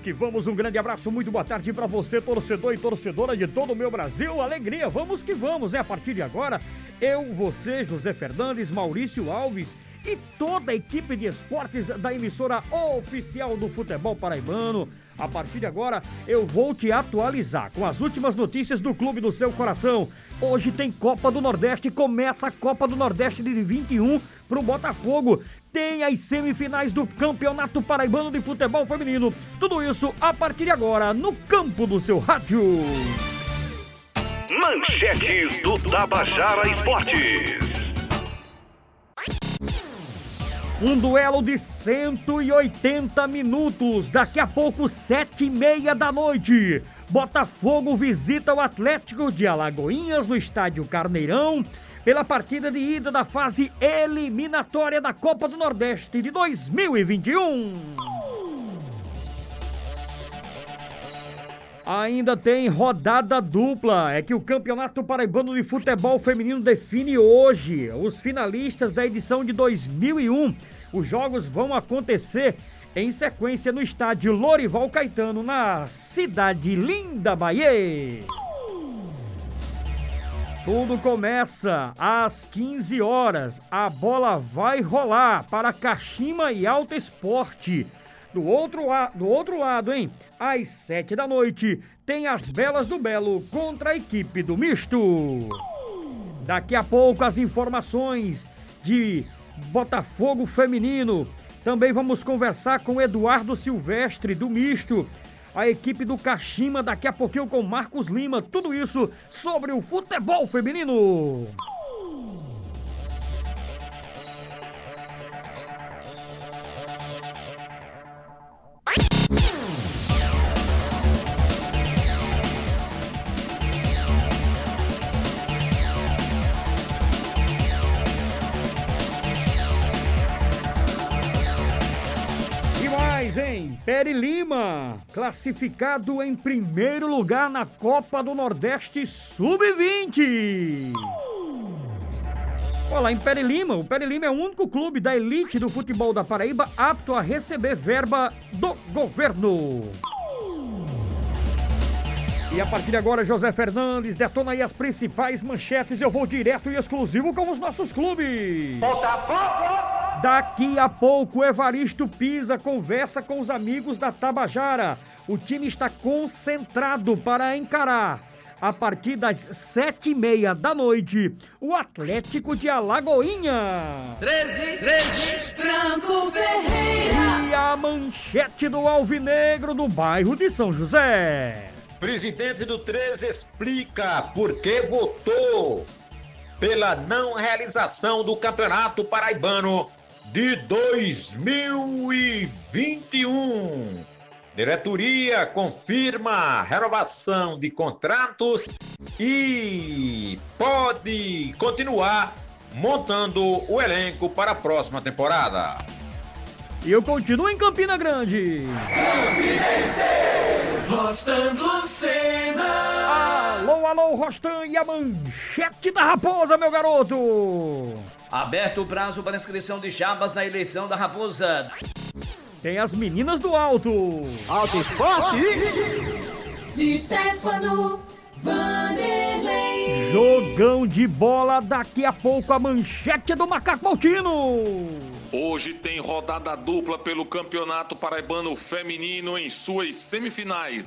que vamos, um grande abraço, muito boa tarde para você, torcedor e torcedora de todo o meu Brasil. Alegria, vamos que vamos, é a partir de agora. Eu, você, José Fernandes, Maurício Alves e toda a equipe de esportes da emissora oficial do futebol paraibano. A partir de agora, eu vou te atualizar com as últimas notícias do clube do seu coração. Hoje tem Copa do Nordeste, começa a Copa do Nordeste de 21 pro Botafogo. Tem as semifinais do Campeonato Paraibano de Futebol Feminino. Tudo isso a partir de agora no campo do seu rádio. Manchetes do Tabajara Esportes. Um duelo de 180 minutos. Daqui a pouco, sete e meia da noite. Botafogo visita o Atlético de Alagoinhas no estádio Carneirão pela partida de ida da fase eliminatória da Copa do Nordeste de 2021. Ainda tem rodada dupla. É que o Campeonato Paraibano de Futebol Feminino define hoje os finalistas da edição de 2001 os jogos vão acontecer em sequência no estádio Lorival Caetano, na cidade linda Bahia. Tudo começa às 15 horas. A bola vai rolar para Kashima e Alto Esporte. Do outro, do outro lado, hein? Às 7 da noite, tem as Belas do Belo contra a equipe do Misto. Daqui a pouco, as informações de Botafogo Feminino. Também vamos conversar com Eduardo Silvestre, do Misto. A equipe do Caxima, daqui a pouquinho com Marcos Lima. Tudo isso sobre o futebol feminino. Hein? Peri Lima, classificado em primeiro lugar na Copa do Nordeste Sub-20. Olá, em Peri Lima, o Peri Lima é o único clube da elite do futebol da Paraíba apto a receber verba do governo. E a partir de agora, José Fernandes detona aí as principais manchetes. Eu vou direto e exclusivo com os nossos clubes. Botafogo! Daqui a pouco, Evaristo Pisa conversa com os amigos da Tabajara. O time está concentrado para encarar a partir das sete e meia da noite, o Atlético de Alagoinha. 13, 13, Franco Ferreira. E a manchete do Alvinegro do bairro de São José. Presidente do 13 explica por que votou pela não realização do Campeonato Paraibano de 2021. Diretoria confirma renovação de contratos e pode continuar montando o elenco para a próxima temporada. E eu continuo em Campina Grande. Campinense, Rostan Lucena. Alô, Rostan e a manchete da raposa, meu garoto. Aberto o prazo para inscrição de chapas na eleição da raposa. Tem as meninas do alto. Alto Esporte. De Stefano Vanderlei. Jogão de bola, daqui a pouco a manchete do Macaco Altino. Hoje tem rodada dupla pelo Campeonato Paraibano Feminino em suas semifinais.